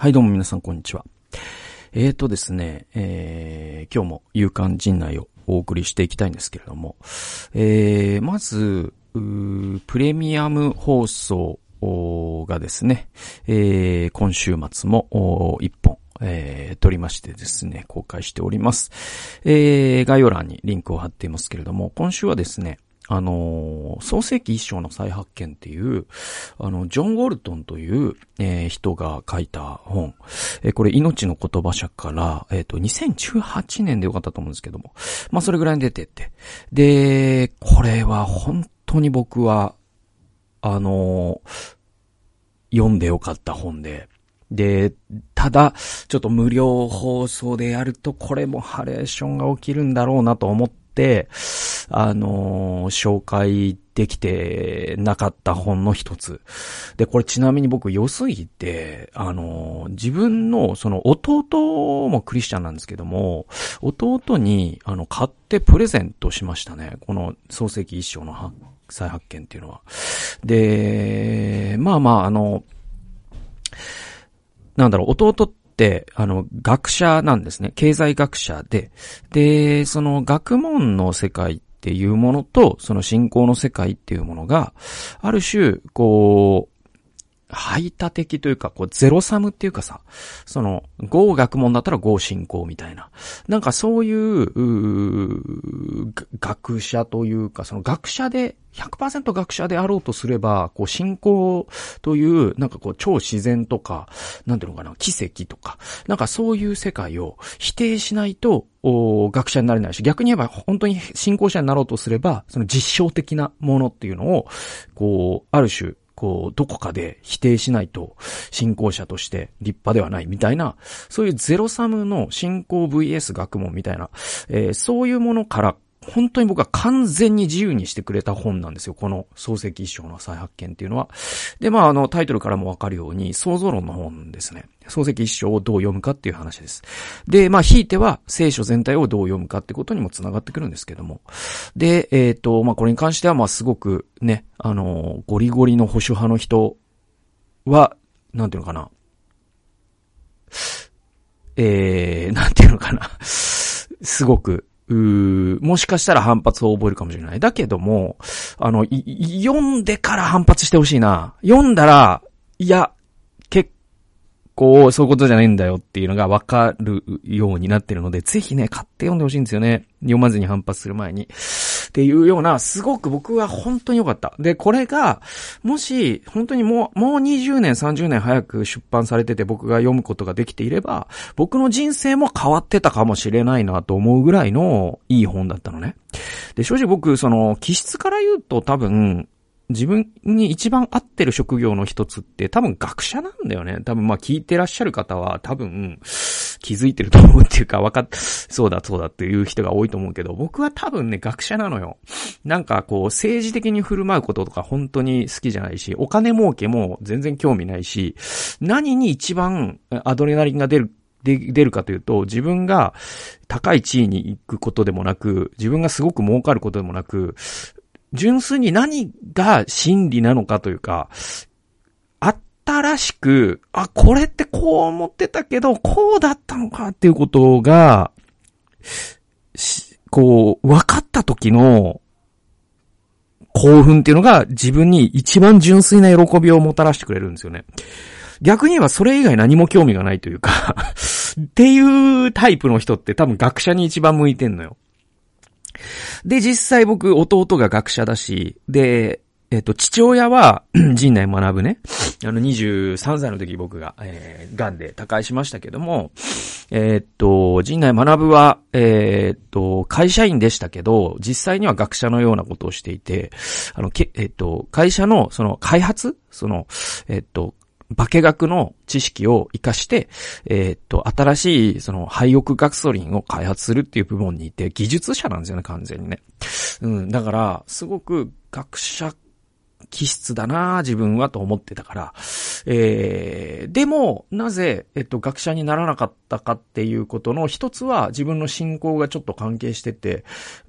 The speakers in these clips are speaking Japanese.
はい、どうも皆さん、こんにちは。えーとですね、えー、今日も勇敢陣内をお送りしていきたいんですけれども、えー、まず、プレミアム放送がですね、えー、今週末も一本、えー、撮りましてですね、公開しております。えー、概要欄にリンクを貼っていますけれども、今週はですね、あの、創世記一章の再発見っていう、あの、ジョン・ウォルトンという、えー、人が書いた本。えー、これ、命の言葉社から、えっ、と、2018年でよかったと思うんですけども。まあ、それぐらいに出てって。で、これは本当に僕は、あの読んでよかった本で、で、ただ、ちょっと無料放送でやると、これもハレーションが起きるんだろうなと思って、あの、紹介できてなかった本の一つ。で、これちなみに僕良すぎて、あの、自分のその弟もクリスチャンなんですけども、弟に、あの、買ってプレゼントしましたね。この創世記一章の再発見っていうのは。で、まあまあ、あの、なんだろう、弟、あの、学者なんですね。経済学者で。で、その学問の世界っていうものと、その信仰の世界っていうものが、ある種、こう、排他的というか、こう、ゼロサムっていうかさ、その、合学問だったら合信仰みたいな。なんかそういう、う学者というか、その学者で、100%学者であろうとすれば、こう、信仰という、なんかこう、超自然とか、なんていうのかな、奇跡とか、なんかそういう世界を否定しないと、お学者になれないし、逆に言えば本当に信仰者になろうとすれば、その実証的なものっていうのを、こう、ある種、こう、どこかで否定しないと、信仰者として立派ではないみたいな、そういうゼロサムの信仰 VS 学問みたいな、えー、そういうものから本当に僕は完全に自由にしてくれた本なんですよ。この漱石一章の再発見っていうのは。で、まあ、あの、タイトルからもわかるように、創造論の本ですね。漱石一章をどう読むかっていう話です。で、まあ、ひいては聖書全体をどう読むかってことにもつながってくるんですけども。で、えっ、ー、と、まあ、これに関しては、まあ、すごくね、あの、ゴリゴリの保守派の人は、なんていうのかな。えー、なんていうのかな。すごく、もしかしたら反発を覚えるかもしれない。だけども、あの、読んでから反発してほしいな。読んだら、いや、結構、そういうことじゃないんだよっていうのがわかるようになってるので、ぜひね、買って読んでほしいんですよね。読まずに反発する前に。っていうような、すごく僕は本当に良かった。で、これが、もし、本当にもう、もう20年、30年早く出版されてて僕が読むことができていれば、僕の人生も変わってたかもしれないなと思うぐらいのいい本だったのね。で、正直僕、その、気質から言うと多分、自分に一番合ってる職業の一つって多分学者なんだよね。多分まあ聞いてらっしゃる方は多分気づいてると思うっていうか分かっ、そうだそうだっていう人が多いと思うけど、僕は多分ね学者なのよ。なんかこう政治的に振る舞うこととか本当に好きじゃないし、お金儲けも全然興味ないし、何に一番アドレナリンが出るで、出るかというと、自分が高い地位に行くことでもなく、自分がすごく儲かることでもなく、純粋に何が真理なのかというか、あったらしく、あ、これってこう思ってたけど、こうだったのかっていうことが、こう、分かった時の興奮っていうのが自分に一番純粋な喜びをもたらしてくれるんですよね。逆に言えばそれ以外何も興味がないというか っていうタイプの人って多分学者に一番向いてんのよ。で、実際僕、弟が学者だし、で、えっと、父親は、陣内学ぶね。あの、23歳の時僕が、えー、癌で他界しましたけども、えー、と、陣内学ぶは、えー、っと、会社員でしたけど、実際には学者のようなことをしていて、あの、け、えっと、会社の、その、開発その、えっと、化学の知識を活かして、えー、っと、新しい、その、廃屋ガソリンを開発するっていう部門にいて、技術者なんですよね、完全にね。うん、だから、すごく学者気質だな自分はと思ってたから。えー、でも、なぜ、えっと、学者にならなかったかっていうことの一つは自分の信仰がちょっと関係してて、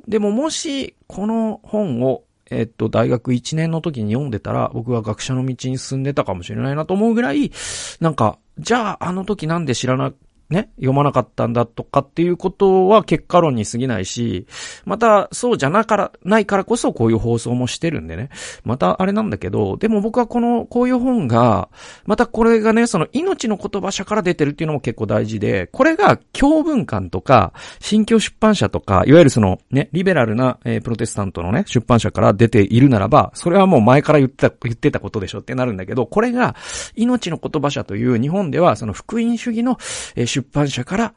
でももし、この本をえっと、大学1年の時に読んでたら、僕は学者の道に進んでたかもしれないなと思うぐらい、なんか、じゃああの時なんで知らなね、読まなかったんだとかっていうことは結果論に過ぎないし、またそうじゃなから、ないからこそこういう放送もしてるんでね。またあれなんだけど、でも僕はこの、こういう本が、またこれがね、その命の言葉社から出てるっていうのも結構大事で、これが教文館とか、新教出版社とか、いわゆるそのね、リベラルな、えー、プロテスタントのね、出版社から出ているならば、それはもう前から言ってた、言ってたことでしょってなるんだけど、これが命の言葉社という日本ではその福音主義の、えー、出版社から、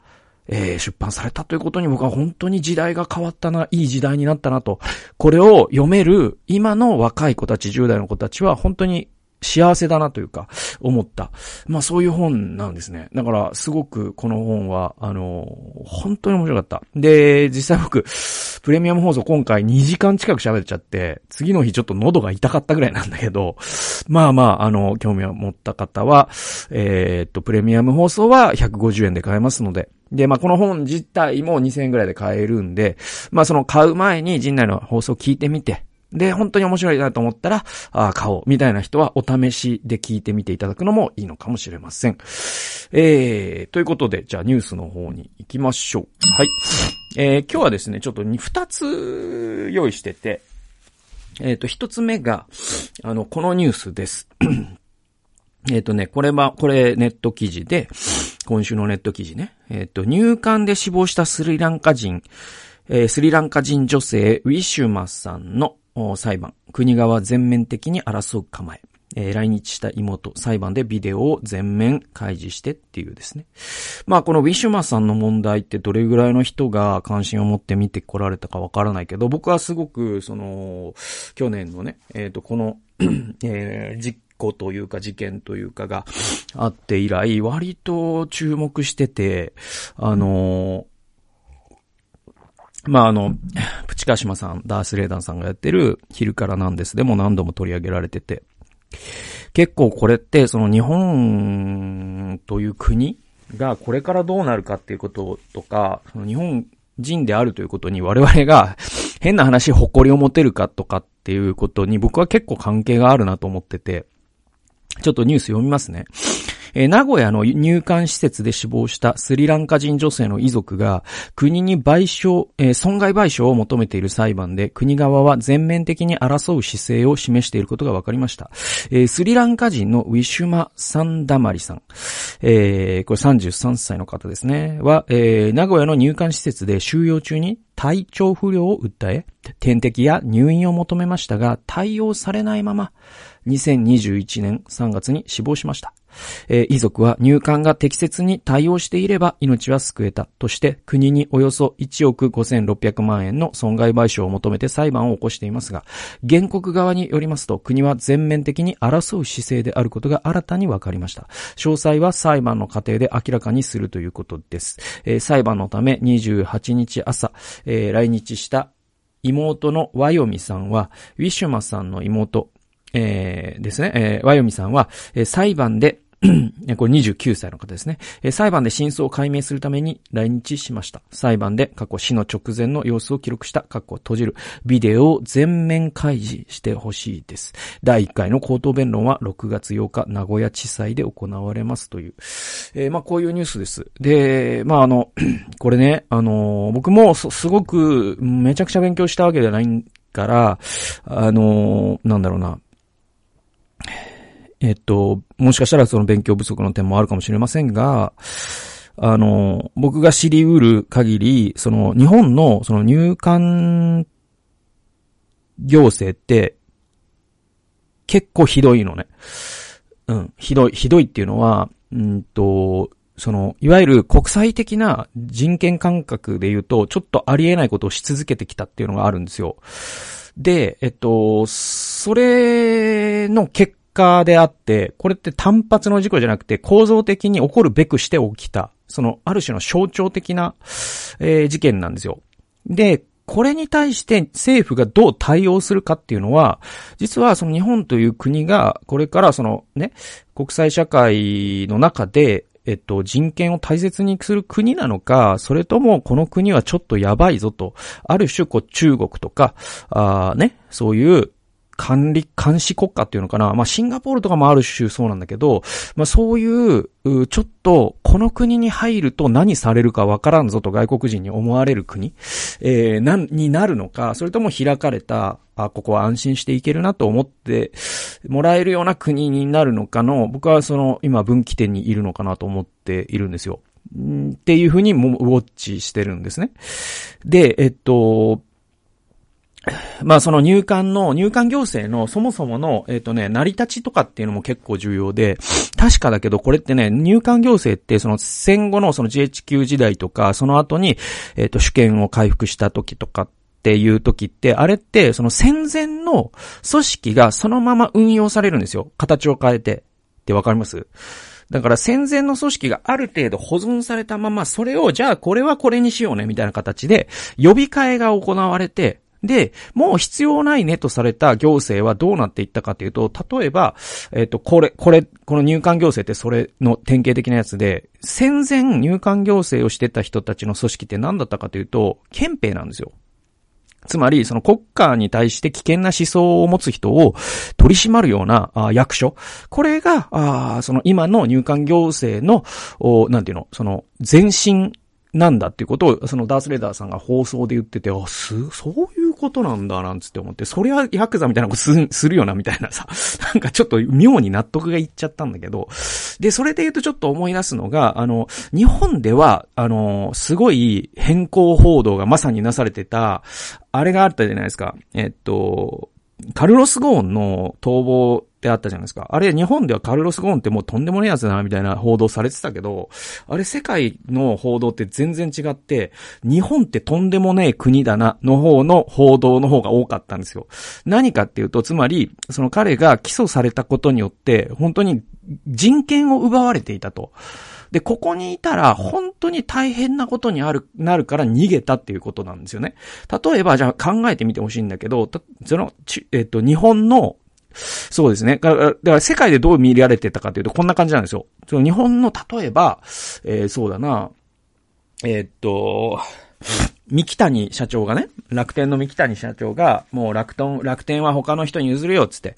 えー、出版されたということに僕は本当に時代が変わったな、いい時代になったなと。これを読める今の若い子たち、10代の子たちは本当に幸せだなというか、思った。まあそういう本なんですね。だから、すごくこの本は、あの、本当に面白かった。で、実際僕、プレミアム放送今回2時間近く喋っちゃって、次の日ちょっと喉が痛かったぐらいなんだけど、まあまあ、あの、興味を持った方は、えー、っと、プレミアム放送は150円で買えますので、で、まあ、この本自体も2000円ぐらいで買えるんで、まあ、その買う前に陣内の放送聞いてみて、で、本当に面白いなと思ったら、ああ、買おう、みたいな人はお試しで聞いてみていただくのもいいのかもしれません。えー、ということで、じゃあニュースの方に行きましょう。はい。えー、今日はですね、ちょっと二つ用意してて、えっ、ー、と、一つ目が、あの、このニュースです。えっとね、これは、これネット記事で、今週のネット記事ね。えっ、ー、と、入管で死亡したスリランカ人、えー、スリランカ人女性、ウィシュマさんの裁判。国側全面的に争う構え。えー、来日した妹、裁判でビデオを全面開示してっていうですね。まあこのウィシュマさんの問題ってどれぐらいの人が関心を持って見てこられたかわからないけど、僕はすごく、その、去年のね、えっ、ー、と、この えー、実行というか事件というかがあって以来、割と注目してて、あのーまあ、あの、プチカシマさん、ダースレーダンさんがやってる昼からなんですでも何度も取り上げられてて、結構これってその日本という国がこれからどうなるかっていうこととか、その日本人であるということに我々が 変な話誇りを持てるかとかっていうことに僕は結構関係があるなと思ってて、ちょっとニュース読みますね。えー、名古屋の入管施設で死亡したスリランカ人女性の遺族が国に賠償、えー、損害賠償を求めている裁判で国側は全面的に争う姿勢を示していることが分かりました。えー、スリランカ人のウィシュマ・サンダマリさん、えー、これ33歳の方ですね、は、えー、名古屋の入管施設で収容中に体調不良を訴え、点滴や入院を求めましたが、対応されないまま、2021年3月に死亡しました。えー、遺族は入管が適切に対応していれば命は救えたとして国におよそ1億5600万円の損害賠償を求めて裁判を起こしていますが、原告側によりますと国は全面的に争う姿勢であることが新たに分かりました。詳細は裁判の過程で明らかにするということです。えー、裁判のため28日朝、えー、来日した妹のワヨミさんは、ウィシュマさんの妹、えー、ですね、えー、ワヨミさんは、えー、裁判で これ29歳の方ですね。裁判で真相を解明するために来日しました。裁判で過去死の直前の様子を記録した過去閉じるビデオを全面開示してほしいです。第1回の口頭弁論は6月8日名古屋地裁で行われますという。えー、まあこういうニュースです。で、まああの、これね、あの、僕もすごくめちゃくちゃ勉強したわけではないから、あの、なんだろうな。えっと、もしかしたらその勉強不足の点もあるかもしれませんが、あの、僕が知り得る限り、その日本のその入管行政って結構ひどいのね。うん、ひどい、ひどいっていうのは、うんと、その、いわゆる国際的な人権感覚で言うと、ちょっとありえないことをし続けてきたっていうのがあるんですよ。で、えっと、それの結果であって、これって単発の事故じゃなくて構造的に起こるべくして起きた、そのある種の象徴的な、えー、事件なんですよ。で、これに対して政府がどう対応するかっていうのは、実はその日本という国がこれからそのね、国際社会の中でえっと、人権を大切にする国なのか、それともこの国はちょっとやばいぞと、ある種こう中国とか、あね、そういう管理、監視国家っていうのかな。まあ、シンガポールとかもある種そうなんだけど、まあ、そういう、ちょっと、この国に入ると何されるかわからんぞと外国人に思われる国、えー、な、になるのか、それとも開かれた、あ、ここは安心していけるなと思ってもらえるような国になるのかの、僕はその、今分岐点にいるのかなと思っているんですよ。っていうふうにもウォッチしてるんですね。で、えっと、まあその入管の、入管行政のそもそもの、えっ、とね、成り立ちとかっていうのも結構重要で、確かだけどこれってね、入管行政ってその戦後のその GHQ 時代とか、その後に、えっ、と主権を回復した時とかっていう時って、あれってその戦前の組織がそのまま運用されるんですよ。形を変えて。ってわかります？だから戦前の組織がある程度保存されたまま、それをじゃあこれはこれにしようね、みたいな形で、呼び替えが行われて、で、もう必要ないねとされた行政はどうなっていったかというと、例えば、えっ、と、これ、これ、この入管行政ってそれの典型的なやつで、戦前入管行政をしてた人たちの組織って何だったかというと、憲兵なんですよ。つまり、その国家に対して危険な思想を持つ人を取り締まるような役所。これが、その今の入管行政の、なんていうの、その前進なんだっていうことを、そのダースレーダーさんが放送で言ってて、あ、す、そういうことなんだ、なんつって思って、それはヤクザみたいなことすするよな、みたいなさ、なんかちょっと妙に納得がいっちゃったんだけど、で、それで言うとちょっと思い出すのが、あの、日本では、あの、すごい変更報道がまさになされてた、あれがあったじゃないですか。えっと、カルロス・ゴーンの逃亡ってあったじゃないですか。あれ、日本ではカルロス・ゴーンってもうとんでもねえやつだな、みたいな報道されてたけど、あれ世界の報道って全然違って、日本ってとんでもねえ国だな、の方の報道の方が多かったんですよ。何かっていうと、つまり、その彼が起訴されたことによって、本当に人権を奪われていたと。で、ここにいたら、本当に大変なことにある、なるから逃げたっていうことなんですよね。例えば、じゃあ考えてみてほしいんだけど、その、えっと、日本のそうですね。だから、から世界でどう見られてたかというと、こんな感じなんですよ。その日本の、例えば、えー、そうだな、えー、っと、三木谷社長がね、楽天の三木谷社長が、もう楽天、楽天は他の人に譲るよ、つって。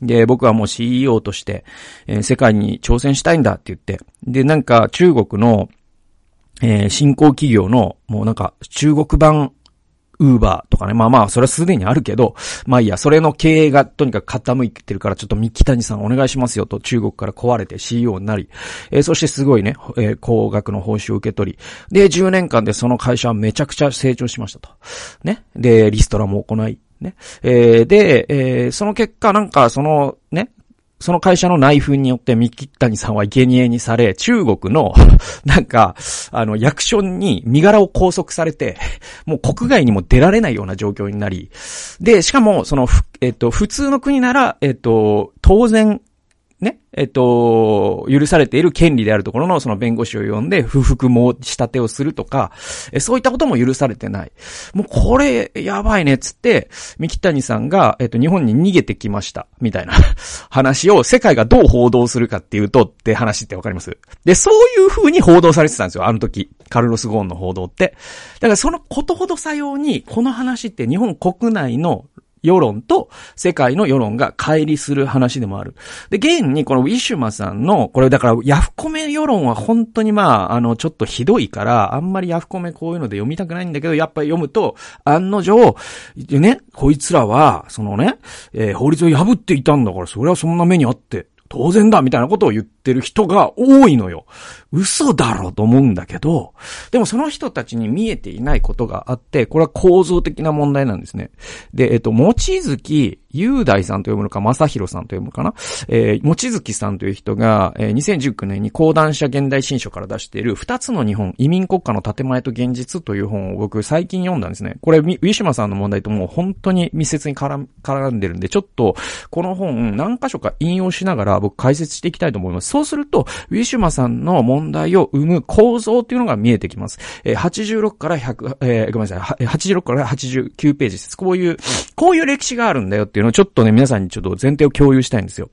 で、僕はもう CEO として、えー、世界に挑戦したいんだって言って。で、なんか中国の、えー、新興企業の、もうなんか中国版ウーバーとかね。まあまあ、それはすでにあるけど、まあいいや、それの経営がとにかく傾いてるから、ちょっと三木谷さんお願いしますよと中国から壊れて CEO になり、えー、そしてすごいね、えー、高額の報酬を受け取り、で、10年間でその会社はめちゃくちゃ成長しましたと。ね。で、リストラも行い、ね。えー、で、えー、その結果なんかそのね、その会社の内紛によって三木谷さんは生贄にされ、中国の、なんか、あの、役所に身柄を拘束されて、もう国外にも出られないような状況になり、で、しかも、その、えっと、普通の国なら、えっと、当然、ね、えっと、許されている権利であるところのその弁護士を呼んで不服申し立てをするとか、えそういったことも許されてない。もうこれ、やばいね、つって、三木谷さんが、えっと、日本に逃げてきました、みたいな 話を世界がどう報道するかっていうと、って話ってわかります？で、そういう風に報道されてたんですよ、あの時。カルロス・ゴーンの報道って。だからそのことほどさように、この話って日本国内の世論と世界の世論が乖離する話でもある。で、現にこのウィシュマさんの、これだからヤフコメ世論は本当にまあ、あの、ちょっとひどいから、あんまりヤフコメこういうので読みたくないんだけど、やっぱり読むと、案の定、ね、こいつらは、そのね、えー、法律を破っていたんだから、それはそんな目にあって、当然だみたいなことを言ってる人が多いのよ。嘘だろうと思うんだけど、でもその人たちに見えていないことがあって、これは構造的な問題なんですね。で、えっと、もちづき、雄大さんと読むのか、正宏さんと読むのかな？えー、もちづきさんという人が、えー、2019年に講談社現代新書から出している、二つの日本、移民国家の建前と現実という本を僕最近読んだんですね。これ、ウィシュマさんの問題ともう本当に密接に絡んでるんで、ちょっと、この本、何箇所か引用しながら僕解説していきたいと思います。そうすると、ウィシュマさんの問題問題を生む構造っていうのが見えてきます。えー、86から100、えー、ごめんなさい、86から89ページです。こういう、こういう歴史があるんだよっていうのをちょっとね、皆さんにちょっと前提を共有したいんですよ。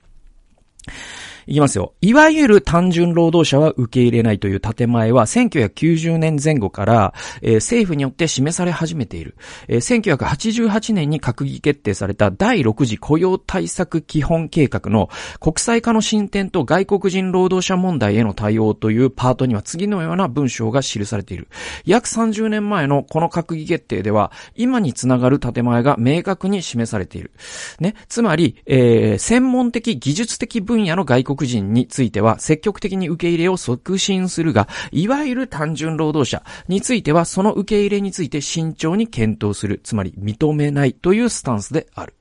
いきますよ。いわゆる単純労働者は受け入れないという建前は1990年前後から、えー、政府によって示され始めている。えー、1988年に閣議決定された第6次雇用対策基本計画の国際化の進展と外国人労働者問題への対応というパートには次のような文章が記されている。約30年前のこの閣議決定では、今につながる建前が明確に示されている。ね。つまり、えー、専門的技術的分野の外国人については積極的に受け入れを促進するが、いわゆる単純労働者についてはその受け入れについて慎重に検討する、つまり認めないというスタンスである。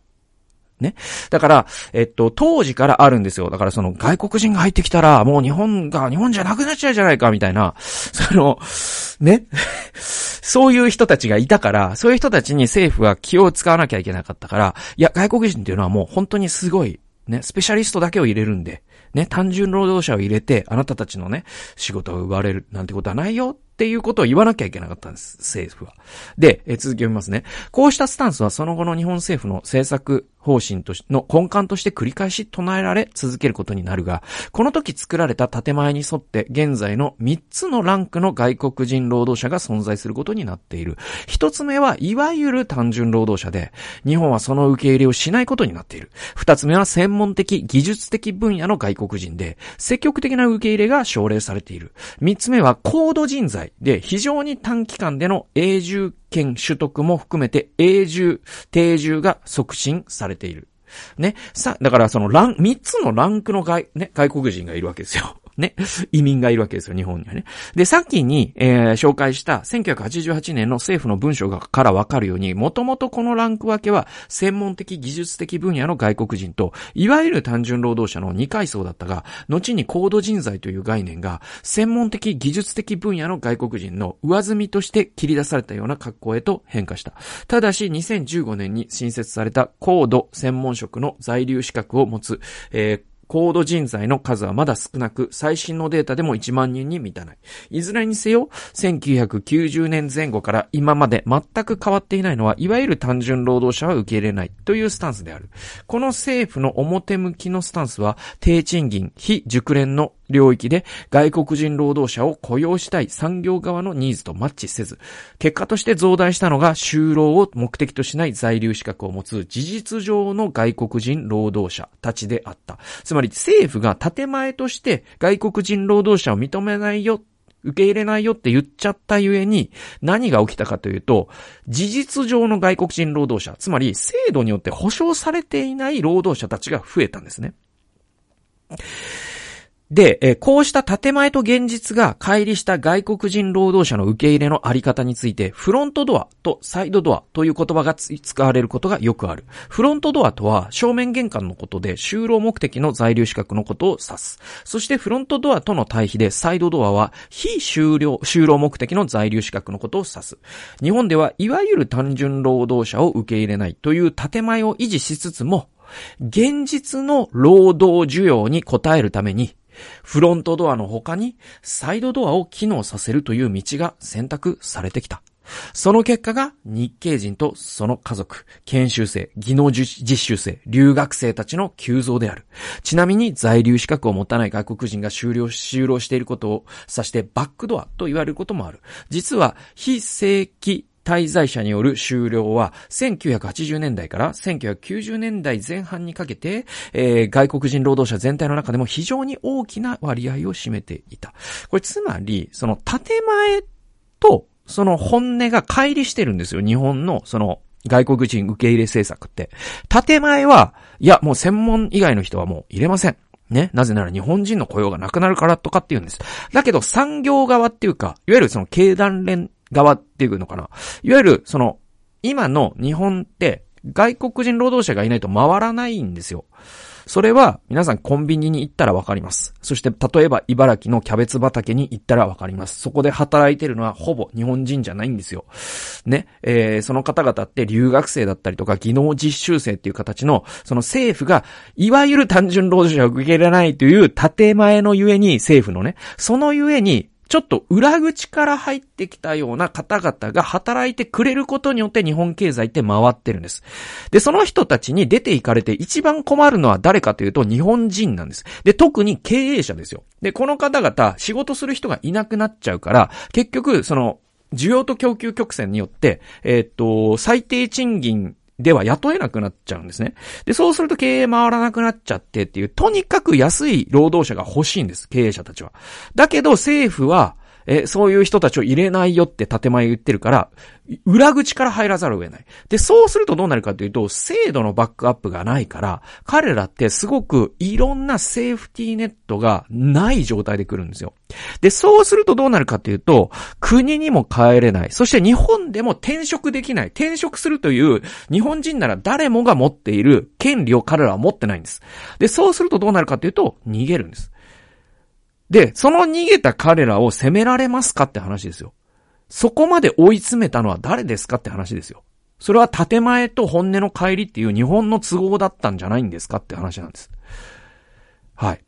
ね。だから、えっと、当時からあるんですよ。だからその外国人が入ってきたら、もう日本が日本じゃなくなっちゃうじゃないか、みたいな、その、ね。そういう人たちがいたから、そういう人たちに政府は気を使わなきゃいけなかったから、いや、外国人っていうのはもう本当にすごい、ね、スペシャリストだけを入れるんで、ね、単純労働者を入れて、あなたたちのね、仕事を奪われるなんてことはないよっていうことを言わなきゃいけなかったんです、政府は。で、え続き読みますね。こうしたスタンスはその後の日本政府の政策方針としの根幹として繰り返し唱えられ続けることになるが、この時作られた建前に沿って現在の3つのランクの外国人労働者が存在することになっている。1つ目はいわゆる単純労働者で、日本はその受け入れをしないことになっている。2つ目は専門的、技術的分野の外国人で、積極的な受け入れが奨励されている。3つ目は高度人材で、非常に短期間での永住権取得も含めて永住、定住が促進されている。ね。さ、だからそのラン、三つのランクの外、ね、外国人がいるわけですよ。ね、移民がいるわけですよ、日本にはね。で、さっきに、えー、紹介した1988年の政府の文書がからわかるように、もともとこのランク分けは、専門的技術的分野の外国人と、いわゆる単純労働者の二階層だったが、後に高度人材という概念が、専門的技術的分野の外国人の上積みとして切り出されたような格好へと変化した。ただし、2015年に新設された高度専門職の在留資格を持つ、えー高度人材の数はまだ少なく、最新のデータでも1万人に満たない。いずれにせよ、1990年前後から今まで全く変わっていないのは、いわゆる単純労働者は受け入れないというスタンスである。この政府の表向きのスタンスは、低賃金、非熟練の領域で外国人労働者を雇用したい産業側のニーズとマッチせず、結果として増大したのが就労を目的としない在留資格を持つ事実上の外国人労働者たちであった。つまり政府が建前として外国人労働者を認めないよ受け入れないよって言っちゃったゆえに、何が起きたかというと、事実上の外国人労働者、つまり制度によって保障されていない労働者たちが増えたんですね。で、えこうした建前と現実が乖離した外国人労働者の受け入れのあり方について、フロントドアとサイドドアという言葉が使われることがよくある。フロントドアとは正面玄関のことで就労目的の在留資格のことを指す。そしてフロントドアとの対比でサイドドアは非就労、就労目的の在留資格のことを指す。日本ではいわゆる単純労働者を受け入れないという建前を維持しつつも、現実の労働需要に応えるためにフロントドアの他にサイドドアを機能させるという道が選択されてきた。その結果が日系人とその家族、研修生、技能実習生、留学生たちの急増である。ちなみに在留資格を持たない外国人が終了、就労していることを指してバックドアと言われることもある。実は非正規滞在者による終了は、1980年代から1990年代前半にかけて、えー、外国人労働者全体の中でも非常に大きな割合を占めていた。これつまり、その建前と、その本音が乖離してるんですよ。日本の、その、外国人受け入れ政策って。建前は、いや、もう専門以外の人はもう入れません。ね。なぜなら日本人の雇用がなくなるからとかって言うんです。だけど産業側っていうか、いわゆるその経団連側っていうのかな。いわゆる、その、今の日本って、外国人労働者がいないと回らないんですよ。それは、皆さんコンビニに行ったらわかります。そして、例えば、茨城のキャベツ畑に行ったらわかります。そこで働いてるのは、ほぼ日本人じゃないんですよ。ね。えー、その方々って留学生だったりとか、技能実習生っていう形の、その政府が、いわゆる単純労働者を受け入れないという建前のゆえに、政府のね、そのゆえに、ちょっと裏口から入ってきたような方々が働いてくれることによって日本経済って回ってるんです。で、その人たちに出て行かれて一番困るのは誰かというと日本人なんです。で、特に経営者ですよ。で、この方々仕事する人がいなくなっちゃうから、結局、その、需要と供給曲線によって、えー、っと、最低賃金では雇えなくなっちゃうんですね。で、そうすると経営回らなくなっちゃってっていう、とにかく安い労働者が欲しいんです、経営者たちは。だけど政府は、え、そういう人たちを入れないよって建前言ってるから、裏口から入らざるを得ない。で、そうするとどうなるかというと、制度のバックアップがないから、彼らってすごくいろんなセーフティーネットがない状態で来るんですよ。で、そうするとどうなるかというと、国にも帰れない。そして日本でも転職できない。転職するという、日本人なら誰もが持っている権利を彼らは持ってないんです。で、そうするとどうなるかというと、逃げるんです。で、その逃げた彼らを責められますかって話ですよ。そこまで追い詰めたのは誰ですかって話ですよ。それは建前と本音の帰りっていう日本の都合だったんじゃないんですかって話なんです。はい。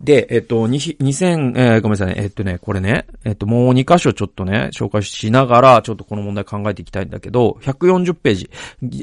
で、えっと、2000、えー、ごめんなさいね。えっとね、これね、えっと、もう2箇所ちょっとね、紹介しながら、ちょっとこの問題考えていきたいんだけど、140ページ。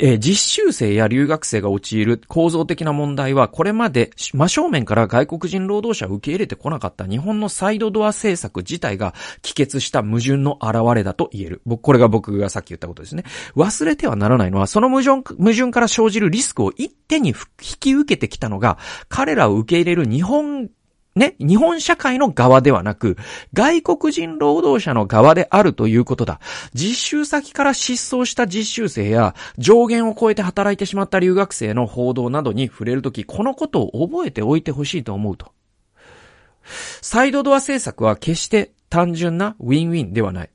えー、実習生や留学生が陥る構造的な問題は、これまで真正面から外国人労働者を受け入れてこなかった日本のサイドドア政策自体が帰結した矛盾の現れだと言える。僕、これが僕がさっき言ったことですね。忘れてはならないのは、その矛盾、矛盾から生じるリスクを一手に引き受けてきたのが、彼らを受け入れる日本ね、日本社会の側ではなく、外国人労働者の側であるということだ。実習先から失踪した実習生や、上限を超えて働いてしまった留学生の報道などに触れるとき、このことを覚えておいてほしいと思うと。サイドドア政策は決して単純なウィンウィンではない。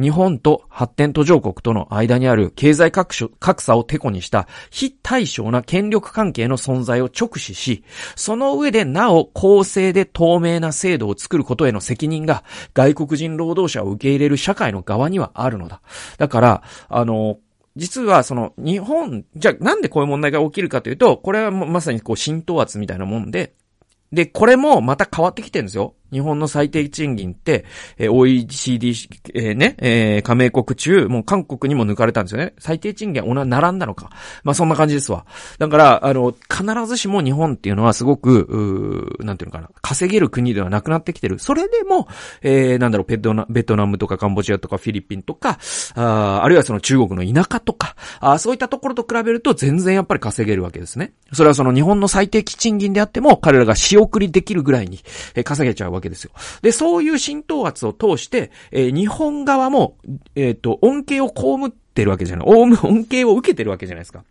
日本と発展途上国との間にある経済格差をテコにした非対称な権力関係の存在を直視し、その上でなお公正で透明な制度を作ることへの責任が外国人労働者を受け入れる社会の側にはあるのだ。だから、あの、実はその日本、じゃあなんでこういう問題が起きるかというと、これはまさにこう浸透圧みたいなもんで、で、これもまた変わってきてるんですよ。日本の最低賃金って、えー、OECD、えー、ね、えー、加盟国中、もう韓国にも抜かれたんですよね。最低賃金は並んだのか。まあそんな感じですわ。だから、あの、必ずしも日本っていうのはすごく、うなんていうのかな、稼げる国ではなくなってきてる。それでも、えー、なんだろう、ベトナベトナムとかカンボジアとかフィリピンとか、ああるいはその中国の田舎とか、あそういったところと比べると全然やっぱり稼げるわけですね。それはその日本の最低賃金であっても、彼らが仕送りできるぐらいに、えー、稼げちゃうわけわけですよ。で、そういう浸透圧を通して、えー、日本側も、えっ、ー、と、恩恵を被ってるわけじゃない。恩恵を受けてるわけじゃないですか。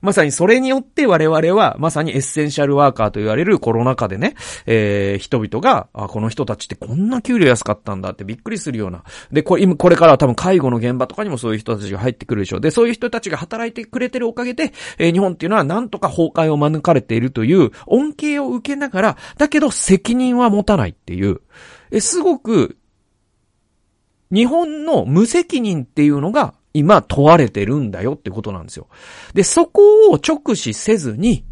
まさにそれによって我々は、まさにエッセンシャルワーカーと言われるコロナ禍でね、えー、人々が、あ、この人たちってこんな給料安かったんだってびっくりするような。で、これ、今、これからは多分介護の現場とかにもそういう人たちが入ってくるでしょう。で、そういう人たちが働いてくれてるおかげで、えー、日本っていうのはなんとか崩壊を免れているという恩恵を受けながら、だけど責任は持たないっていう、え、すごく、日本の無責任っていうのが今問われてるんだよってことなんですよ。で、そこを直視せずに、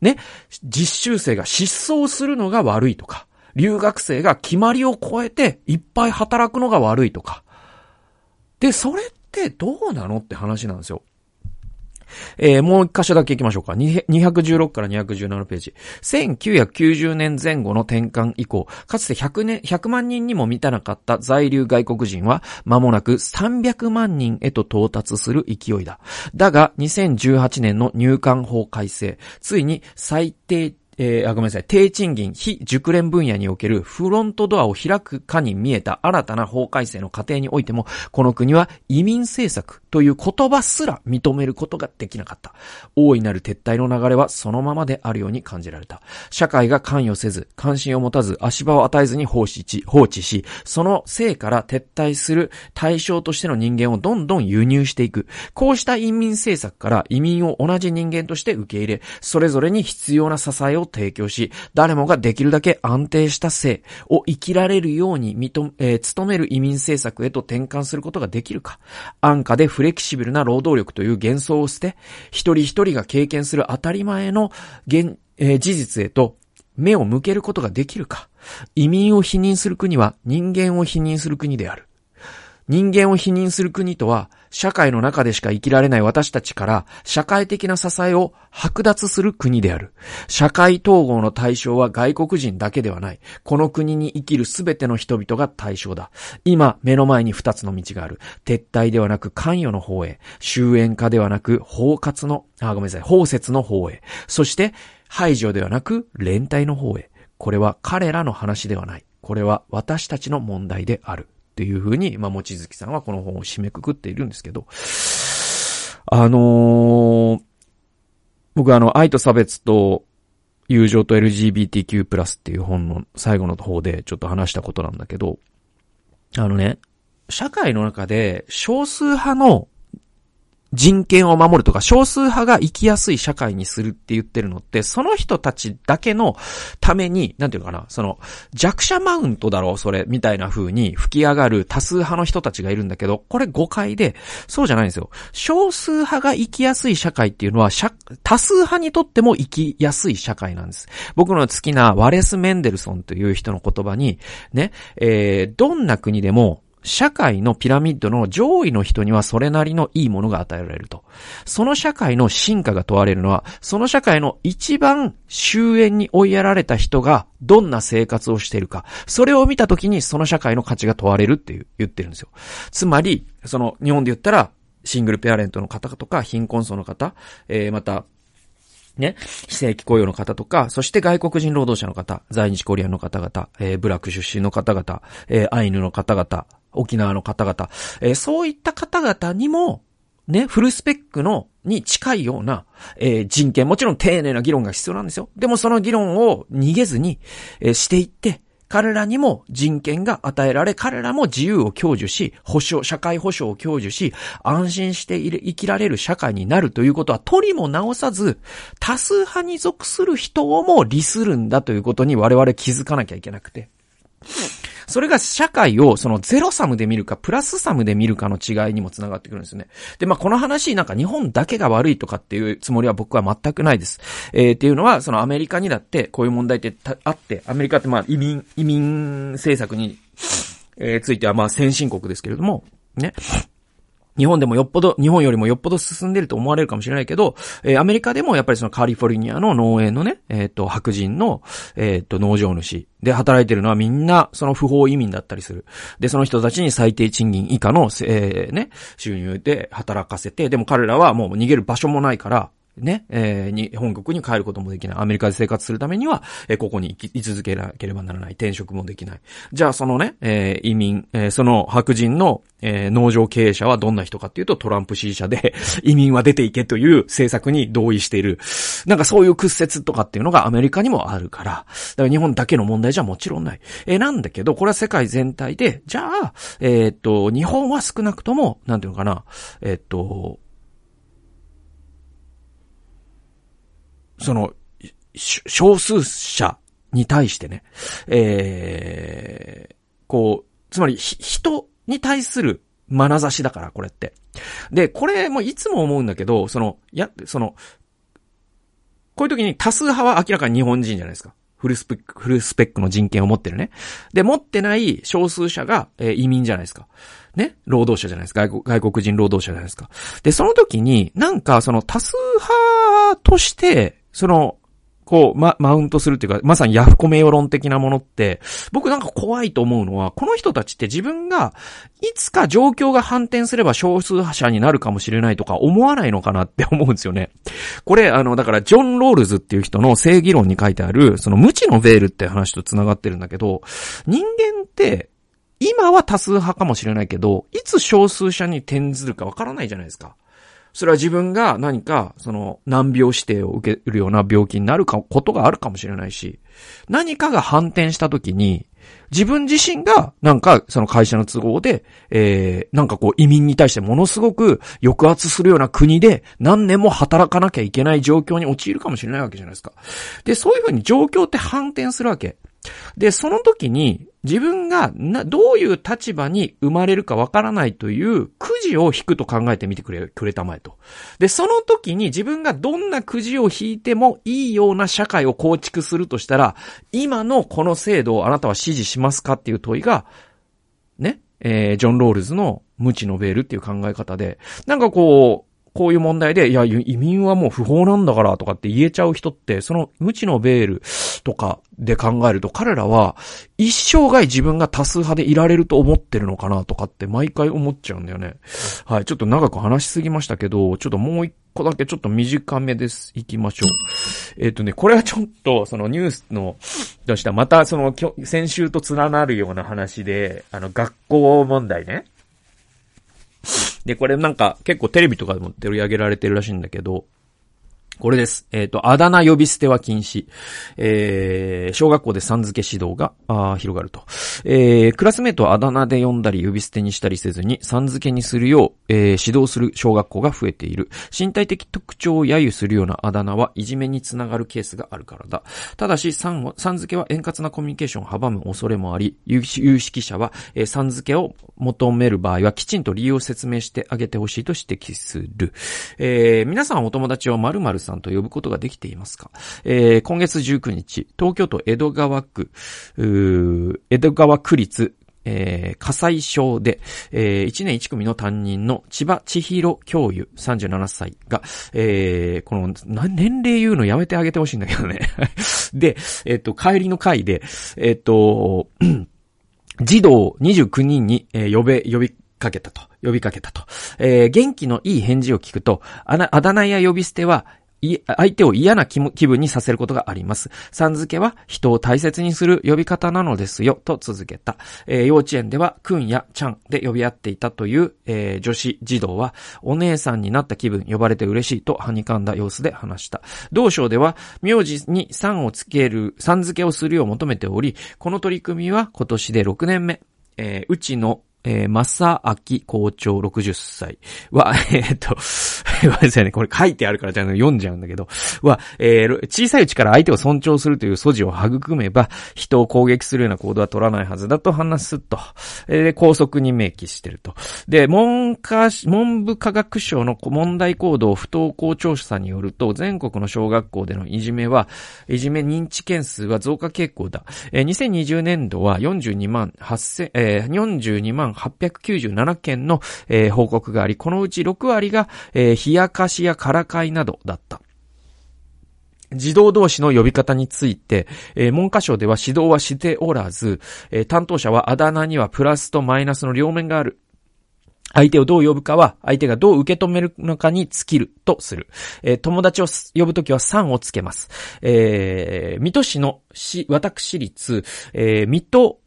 ね、実習生が失踪するのが悪いとか、留学生が決まりを超えていっぱい働くのが悪いとか。で、それってどうなのって話なんですよ。えー、もう一箇所だけ行きましょうか。216から217ページ。1990年前後の転換以降、かつて100年、100万人にも満たなかった在留外国人は、間もなく300万人へと到達する勢いだ。だが、2018年の入管法改正、ついに最低えー、あ、ごめんなさい。低賃金、非熟練分野におけるフロントドアを開くかに見えた新たな法改正の過程においても、この国は移民政策という言葉すら認めることができなかった。大いなる撤退の流れはそのままであるように感じられた。社会が関与せず、関心を持たず、足場を与えずに放置し、放置し、その性から撤退する対象としての人間をどんどん輸入していく。こうした移民政策から移民を同じ人間として受け入れ、それぞれに必要な支えをを提供し、誰もができるだけ安定した性を生きられるように認えー、努める移民政策へと転換することができるか。安価でフレキシブルな労働力という幻想を捨て、一人一人が経験する当たり前の現、えー、事実へと目を向けることができるか。移民を否認する国は人間を否認する国である。人間を否認する国とは、社会の中でしか生きられない私たちから社会的な支えを剥奪する国である。社会統合の対象は外国人だけではない。この国に生きるすべての人々が対象だ。今、目の前に二つの道がある。撤退ではなく関与の方へ。終焉化ではなく包括の、あ、ごめんなさい、包摂の方へ。そして、排除ではなく連帯の方へ。これは彼らの話ではない。これは私たちの問題である。っていうふうに、まあ、もちづきさんはこの本を締めくくっているんですけど、あのー、僕あの、愛と差別と友情と LGBTQ+, っていう本の最後の方でちょっと話したことなんだけど、あのね、社会の中で少数派の人権を守るとか、少数派が生きやすい社会にするって言ってるのって、その人たちだけのために、なんていうのかな、その、弱者マウントだろう、それ、みたいな風に吹き上がる多数派の人たちがいるんだけど、これ誤解で、そうじゃないんですよ。少数派が生きやすい社会っていうのは、多数派にとっても生きやすい社会なんです。僕の好きなワレス・メンデルソンという人の言葉に、ね、えー、どんな国でも、社会のピラミッドの上位の人にはそれなりのいいものが与えられると。その社会の進化が問われるのは、その社会の一番終焉に追いやられた人がどんな生活をしているか。それを見たときにその社会の価値が問われるっていう言ってるんですよ。つまり、その日本で言ったら、シングルペアレントの方とか、貧困層の方、えー、また、ね、非正規雇用の方とか、そして外国人労働者の方、在日コリアンの方々、えー、ブラック出身の方々、えー、アイヌの方々、沖縄の方々、えー、そういった方々にも、ね、フルスペックの、に近いような、えー、人権、もちろん丁寧な議論が必要なんですよ。でもその議論を逃げずに、えー、していって、彼らにも人権が与えられ、彼らも自由を享受し、保障、社会保障を享受し、安心して生きられる社会になるということは、取りも直さず、多数派に属する人をも利するんだということに我々気づかなきゃいけなくて。それが社会をそのゼロサムで見るか、プラスサムで見るかの違いにもつながってくるんですよね。で、まあ、この話、なんか日本だけが悪いとかっていうつもりは僕は全くないです。えー、っていうのは、そのアメリカにだってこういう問題ってあって、アメリカってまあ移民、移民政策に、えー、ついてはまあ先進国ですけれども、ね。日本でもよっぽど、日本よりもよっぽど進んでると思われるかもしれないけど、えー、アメリカでもやっぱりそのカリフォルニアの農園のね、えっ、ー、と、白人の、えっ、ー、と、農場主で働いてるのはみんなその不法移民だったりする。で、その人たちに最低賃金以下の、えー、ね、収入で働かせて、でも彼らはもう逃げる場所もないから、ね、えー、日本国に帰ることもできない。アメリカで生活するためには、えー、ここに居続けなければならない。転職もできない。じゃあ、そのね、えー、移民、えー、その白人の、えー、農場経営者はどんな人かっていうと、トランプ支持者で、移民は出ていけという政策に同意している。なんかそういう屈折とかっていうのがアメリカにもあるから、だから日本だけの問題じゃもちろんない。えー、なんだけど、これは世界全体で、じゃあ、えー、っと、日本は少なくとも、なんていうのかな、えー、っと、その、少数者に対してね、えー、こう、つまり、人に対する眼差しだから、これって。で、これもいつも思うんだけど、その、や、その、こういう時に多数派は明らかに日本人じゃないですか。フルスペック、フルスペックの人権を持ってるね。で、持ってない少数者が、えー、移民じゃないですか。ね？労働者じゃないですか。外国外国人労働者じゃないですか。で、その時に、なんかその多数派として、その、こう、ま、マウントするっていうか、まさにヤフコメ世論的なものって、僕なんか怖いと思うのは、この人たちって自分が、いつか状況が反転すれば少数派者になるかもしれないとか思わないのかなって思うんですよね。これ、あの、だからジョン・ロールズっていう人の正義論に書いてある、その無知のベールって話と繋がってるんだけど、人間って、今は多数派かもしれないけど、いつ少数者に転ずるかわからないじゃないですか。それは自分が何か、その、難病指定を受けるような病気になるか、ことがあるかもしれないし、何かが反転した時に、自分自身が、なんか、その会社の都合で、えー、なんかこう移民に対してものすごく抑圧するような国で、何年も働かなきゃいけない状況に陥るかもしれないわけじゃないですか。で、そういうふうに状況って反転するわけ。で、その時に自分がな、どういう立場に生まれるかわからないというくじを引くと考えてみてくれ、くれたまえと。で、その時に自分がどんなくじを引いてもいいような社会を構築するとしたら、今のこの制度をあなたは支持しますかっていう問いが、ね、えー、ジョン・ロールズの無知のベールっていう考え方で、なんかこう、こういう問題で、いや、移民はもう不法なんだからとかって言えちゃう人って、その無知のベールとかで考えると、彼らは一生涯自分が多数派でいられると思ってるのかなとかって毎回思っちゃうんだよね。はい、ちょっと長く話しすぎましたけど、ちょっともう一個だけちょっと短めです。行きましょう。えっ、ー、とね、これはちょっと、そのニュースの、とした？またその、先週と連なるような話で、あの、学校問題ね。で、これなんか結構テレビとかでも取り上げられてるらしいんだけど、これです。えっ、ー、と、あだ名呼び捨ては禁止。えー、小学校でさん付け指導が、あ広がると。えー、クラスメートはあだ名で呼んだり呼び捨てにしたりせずに、さん付けにするよう、えー、指導する小学校が増えている。身体的特徴を揶揄するようなあだ名はいじめにつながるケースがあるからだ。ただし、さん、さん付けは円滑なコミュニケーションを阻む恐れもあり、有識者は、えー、さん付けを求める場合はきちんと理由を説明してあげてほしいと指摘する。えー、皆さんお友達を〇〇さんと呼ぶことができていますか？えー、今月19日、東京都江戸川区、江戸川区立えー、火災症で、えー、1年1組の担任の千葉千尋教諭37歳が、えー、この、年齢言うのやめてあげてほしいんだけどね。で、えっ、ー、と、帰りの会で、えっ、ー、と、児童29人に、えー、呼べ、呼びかけたと、呼びかけたと。えー、元気のいい返事を聞くと、ああだ名や呼び捨ては、相手を嫌な気分にさせることがあります。さん付けは人を大切にする呼び方なのですよ、と続けた。えー、幼稚園では、くんやちゃんで呼び合っていたという、えー、女子児童は、お姉さんになった気分、呼ばれて嬉しいと、はにかんだ様子で話した。同省では、名字にさんをつける、さん付けをするよう求めており、この取り組みは今年で6年目。えー、うちのえー、正明校長60歳は、えー、っと、ごめんなさいね、これ書いてあるからじゃあ読んじゃうんだけど、は、えー、小さいうちから相手を尊重するという素地を育めば、人を攻撃するような行動は取らないはずだと話すと。えー、高速に明記してると。で、文科、文部科学省の問題行動不登校調査によると、全国の小学校でのいじめは、いじめ認知件数は増加傾向だ。えー、2020年度は42万8000、えー、42万897件の、えー、報告があり、このうち6割が、えー、冷やかしやからかいなどだった。児童同士の呼び方について、えー、文科省では指導はしておらず、えー、担当者はあだ名にはプラスとマイナスの両面がある。相手をどう呼ぶかは、相手がどう受け止めるのかに尽きるとする。えー、友達を呼ぶときは3をつけます。えー、水戸市の市、私立、えー、水戸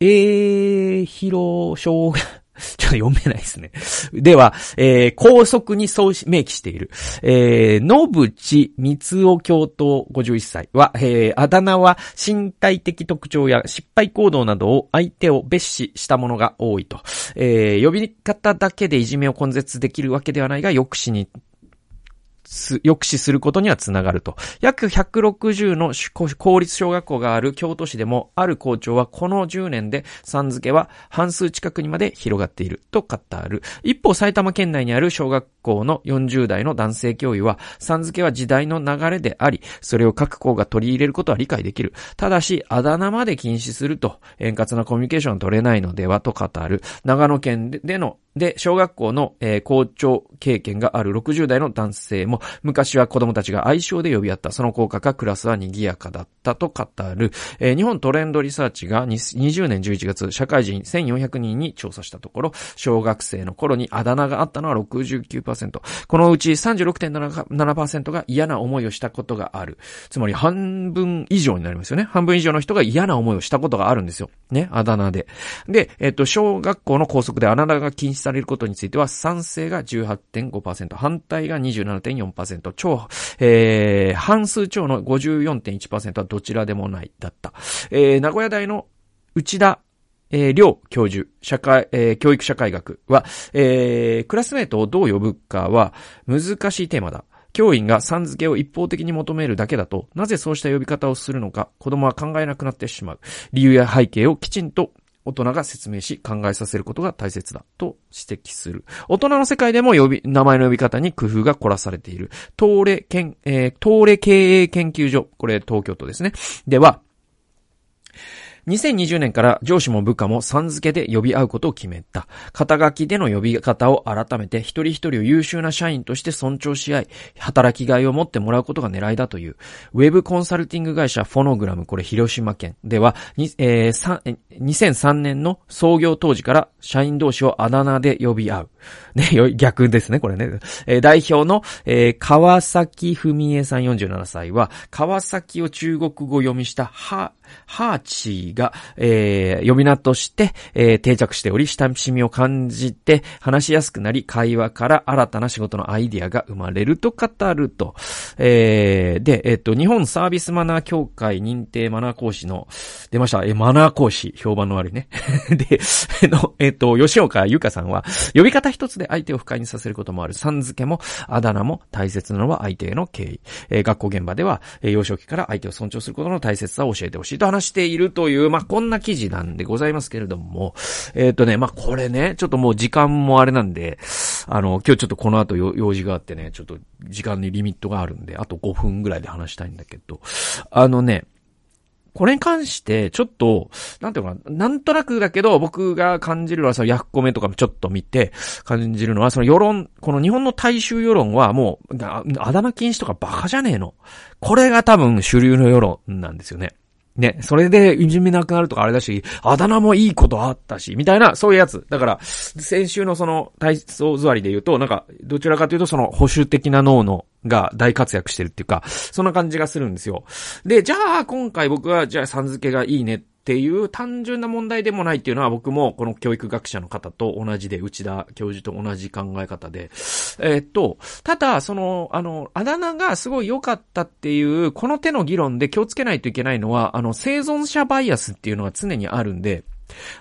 えー、広小が、ちょっと読めないですね。では、えー、高速にそう明記している。えー、野淵三尾教頭51歳は、えー、あだ名は身体的特徴や失敗行動などを相手を蔑視したものが多いと。えー、呼び方だけでいじめを根絶できるわけではないが、抑止に抑止することにはつながると。約160の公立小学校がある京都市でも、ある校長はこの10年で、さん付けは半数近くにまで広がっていると語る。一方、埼玉県内にある小学校の40代の男性教諭は、さん付けは時代の流れであり、それを各校が取り入れることは理解できる。ただし、あだ名まで禁止すると、円滑なコミュニケーション取れないのではと語る。長野県でので、小学校の、え、校長経験がある60代の男性も、昔は子供たちが愛称で呼び合った。その効果かクラスは賑やかだったと語る。え、日本トレンドリサーチが20年11月、社会人1400人に調査したところ、小学生の頃にあだ名があったのは69%。このうち36.7%が嫌な思いをしたことがある。つまり半分以上になりますよね。半分以上の人が嫌な思いをしたことがあるんですよ。ね、あだ名で。で、えっ、と、小学校の校則であだ名が禁止されることについては、賛成が18.5%、反対が27.4%、超、えー、半数超の54.1%はどちらでもないだった。えー、名古屋大の内田えー、両教授、社会、えー、教育社会学は、えー、クラスメートをどう呼ぶかは難しいテーマだ。教員がさん付けを一方的に求めるだけだと、なぜそうした呼び方をするのか、子供は考えなくなってしまう。理由や背景をきちんと大人が説明し考えさせることが大切だと指摘する。大人の世界でも呼び、名前の呼び方に工夫が凝らされている。東レ、県、えー、東レ経営研究所、これ東京都ですね。では、2020年から上司も部下もさん付けで呼び合うことを決めた。肩書きでの呼び方を改めて一人一人を優秀な社員として尊重し合い、働きがいを持ってもらうことが狙いだという。ウェブコンサルティング会社フォノグラム、これ広島県では、えー、2003年の創業当時から社員同士をあだ名で呼び合う。ね、逆ですね、これね。えー、代表の、えー、川崎文江さん47歳は、川崎を中国語読みしたは、ハーチーが、えー、呼び名として、えー、定着しており、親しみを感じて、話しやすくなり、会話から新たな仕事のアイディアが生まれると語ると。えー、で、えっ、と、日本サービスマナー協会認定マナー講師の、出ました、え、マナー講師、評判の悪いね。で、の、えっ、と、吉岡ゆかさんは、呼び方一つで相手を不快にさせることもある。さん付けも、あだ名も大切なのは相手への敬意。えー、学校現場では、えー、幼少期から相手を尊重することの大切さを教えてほしいと話しているという、まあ、こんな記事なんでございますけれども、えっ、ー、とね、まあ、これね、ちょっともう時間もあれなんで、あの、今日ちょっとこの後用事があってね、ちょっと時間にリミットがあるんで、あと5分ぐらいで話したいんだけど、あのね、これに関して、ちょっと、なんていうかな、なんとなくだけど、僕が感じるのは、そのヤフコメとかもちょっと見て、感じるのは、その世論、この日本の大衆世論はもう、あだ名禁止とかバカじゃねえの。これが多分主流の世論なんですよね。ね、それでいじめなくなるとかあれだし、あだ名もいいことあったし、みたいな、そういうやつ。だから、先週のその体操座りで言うと、なんか、どちらかというとその保守的な脳のが大活躍してるっていうか、そんな感じがするんですよ。で、じゃあ、今回僕は、じゃあ、さん付けがいいねってていう単純な問題でもないっていうのは僕もこの教育学者の方と同じで、内田教授と同じ考え方で、え、っと、ただ、その、あの、あだ名がすごい良かったっていう、この手の議論で気をつけないといけないのは、あの、生存者バイアスっていうのが常にあるんで、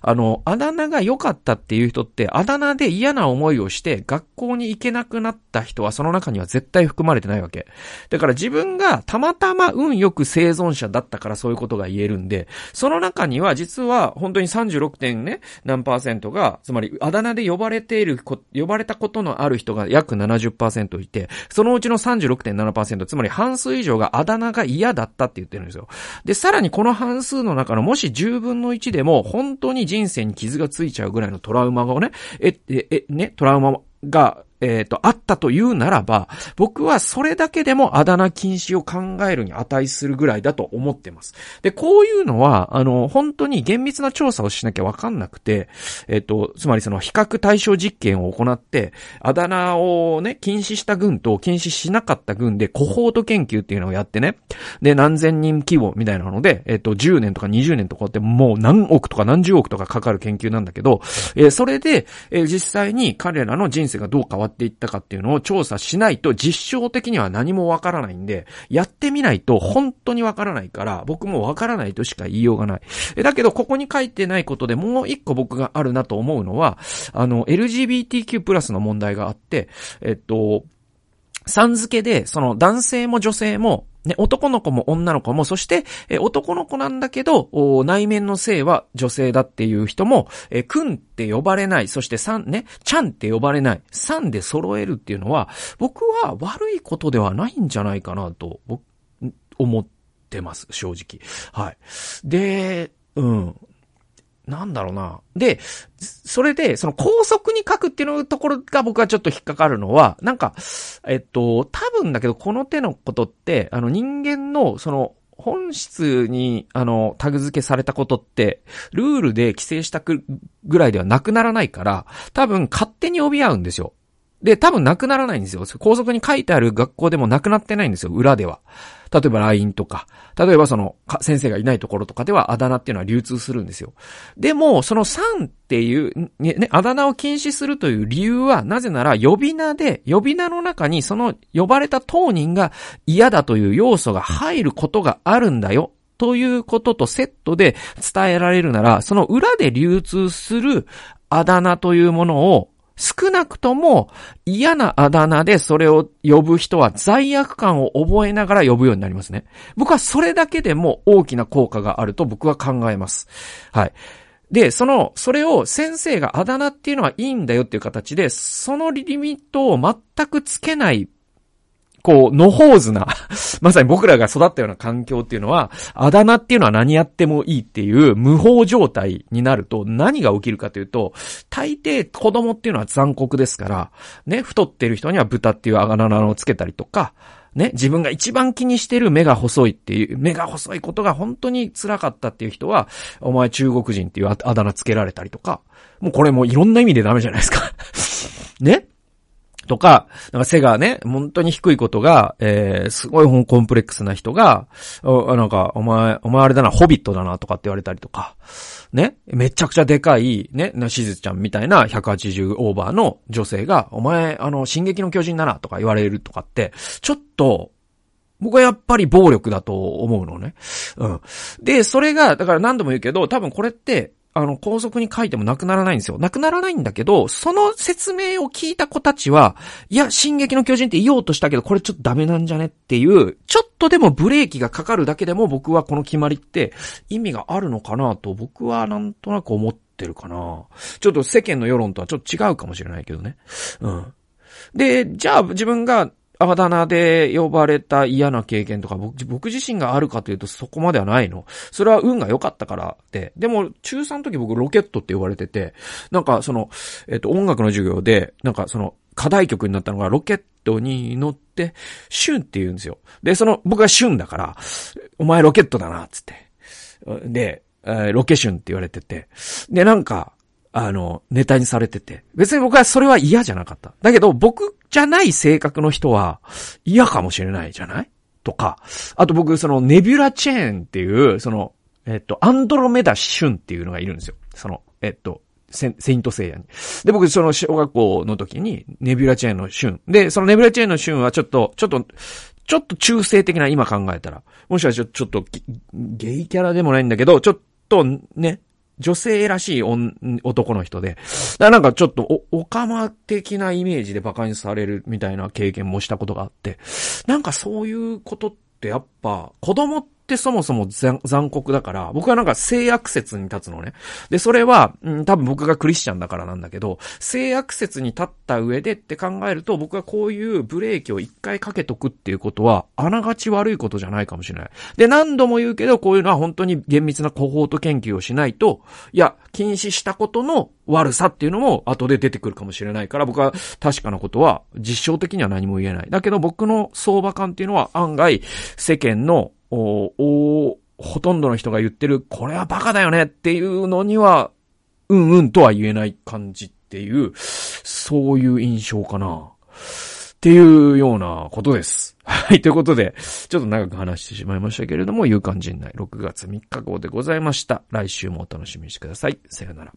あの、あだ名が良かったっていう人って、あだ名で嫌な思いをして、学校に行けなくなった人はその中には絶対含まれてないわけ。だから自分がたまたま運よく生存者だったからそういうことが言えるんで、その中には実は本当に36点ね、何パーセントが、つまりあだ名で呼ばれている、呼ばれたことのある人が約70%いて、そのうちの36.7%、つまり半数以上があだ名が嫌だったって言ってるんですよ。で、さらにこの半数の中のもし10分の1でも、本本当に人生に傷がついちゃうぐらいのトラウマがね、え、え、え、ね、トラウマが、えっ、ー、と、あったというならば、僕はそれだけでもあだ名禁止を考えるに値するぐらいだと思ってます。で、こういうのは、あの、本当に厳密な調査をしなきゃわかんなくて、えっ、ー、と、つまりその比較対象実験を行って、あだ名をね、禁止した軍と禁止しなかった軍でコホート研究っていうのをやってね、で、何千人規模みたいなので、えっ、ー、と、10年とか20年とかってもう何億とか何十億とかかかる研究なんだけど、えそれで、え実際に彼らの人生がどう変わっていったかっていうのを調査しないと実証的には何もわからないんで、やってみないと本当にわからないから、僕もわからないとしか言いようがない。だけど、ここに書いてないことでもう一個僕があるなと思うのは、あの、LGBTQ プラスの問題があって、えっと、さん付けで、その男性も女性も、ね、男の子も女の子も、そして、え男の子なんだけど、内面の性は女性だっていう人も、えくんって呼ばれない、そしてさんね、ちゃんって呼ばれない、さんで揃えるっていうのは、僕は悪いことではないんじゃないかなと、思ってます、正直。はい。で、うん。なんだろうな。で、それで、その高速に書くっていうのところが僕はちょっと引っかかるのは、なんか、えっと、多分だけどこの手のことって、あの人間のその本質に、あの、タグ付けされたことって、ルールで規制したぐらいではなくならないから、多分勝手に帯び合うんですよ。で、多分なくならないんですよ。高速に書いてある学校でもなくなってないんですよ、裏では。例えば LINE とか、例えばその、先生がいないところとかではあだ名っていうのは流通するんですよ。でも、その3っていう、ね、あだ名を禁止するという理由は、なぜなら呼び名で、呼び名の中にその呼ばれた当人が嫌だという要素が入ることがあるんだよ。ということとセットで伝えられるなら、その裏で流通するあだ名というものを少なくとも嫌なあだ名でそれを呼ぶ人は罪悪感を覚えながら呼ぶようになりますね。僕はそれだけでも大きな効果があると僕は考えます。はい。で、その、それを先生があだ名っていうのはいいんだよっていう形で、そのリミットを全くつけないこう、のほうずな、まさに僕らが育ったような環境っていうのは、あだ名っていうのは何やってもいいっていう無法状態になると何が起きるかというと、大抵子供っていうのは残酷ですから、ね、太ってる人には豚っていうあだ名をつけたりとか、ね、自分が一番気にしてる目が細いっていう、目が細いことが本当に辛かったっていう人は、お前中国人っていうあだ名つけられたりとか、もうこれもいろんな意味でダメじゃないですか。ね？とか、なんか背がね、本当に低いことが、えー、すごいコンプレックスな人が、なんか、お前、お前あれだな、ホビットだな、とかって言われたりとか、ね、めちゃくちゃでかい、ね、なしずちゃんみたいな180オーバーの女性が、お前、あの、進撃の巨人だな、とか言われるとかって、ちょっと、僕はやっぱり暴力だと思うのね。うん。で、それが、だから何度も言うけど、多分これって、あの、高速に書いてもなくならないんですよ。なくならないんだけど、その説明を聞いた子たちは、いや、進撃の巨人って言おうとしたけど、これちょっとダメなんじゃねっていう、ちょっとでもブレーキがかかるだけでも僕はこの決まりって意味があるのかなと僕はなんとなく思ってるかな。ちょっと世間の世論とはちょっと違うかもしれないけどね。うん。で、じゃあ自分があだ名で呼ばれた嫌な経験とか僕、僕自身があるかというとそこまではないの。それは運が良かったからで。でも、中3の時僕ロケットって呼ばれてて、なんかその、えっと、音楽の授業で、なんかその、課題曲になったのがロケットに乗って、シュンって言うんですよ。で、その、僕がシュンだから、お前ロケットだな、つって。で、ロケシュンって言われてて。で、なんか、あの、ネタにされてて。別に僕はそれは嫌じゃなかった。だけど、僕じゃない性格の人は嫌かもしれないじゃない？とか。あと僕、そのネビュラチェーンっていう、その、えっと、アンドロメダシュンっていうのがいるんですよ。その、えっと、セセイントセイヤに。で、僕、その小学校の時に、ネビュラチェーンのシュン。で、そのネビュラチェーンのシュンはちょっと、ちょっと、ちょっと中性的な今考えたら。もしかしたらちょっと、ゲイキャラでもないんだけど、ちょっとね、女性らしい男の人で、なんかちょっとお、おかま的なイメージで馬鹿にされるみたいな経験もしたことがあって、なんかそういうことってやっぱ子供ってってそもそも残酷だから、僕はなんか性悪説に立つのね。で、それは、うん、多分僕がクリスチャンだからなんだけど、性悪説に立った上でって考えると、僕はこういうブレーキを一回かけとくっていうことは、あながち悪いことじゃないかもしれない。で、何度も言うけど、こういうのは本当に厳密なコホート研究をしないと、いや、禁止したことの悪さっていうのも後で出てくるかもしれないから、僕は確かなことは実証的には何も言えない。だけど僕の相場感っていうのは案外世間のお、お、ほとんどの人が言ってる、これはバカだよねっていうのには、うんうんとは言えない感じっていう、そういう印象かな。っていうようなことです。はい。ということで、ちょっと長く話してしまいましたけれども、勇敢陣内6月3日号でございました。来週もお楽しみにしてください。さよなら。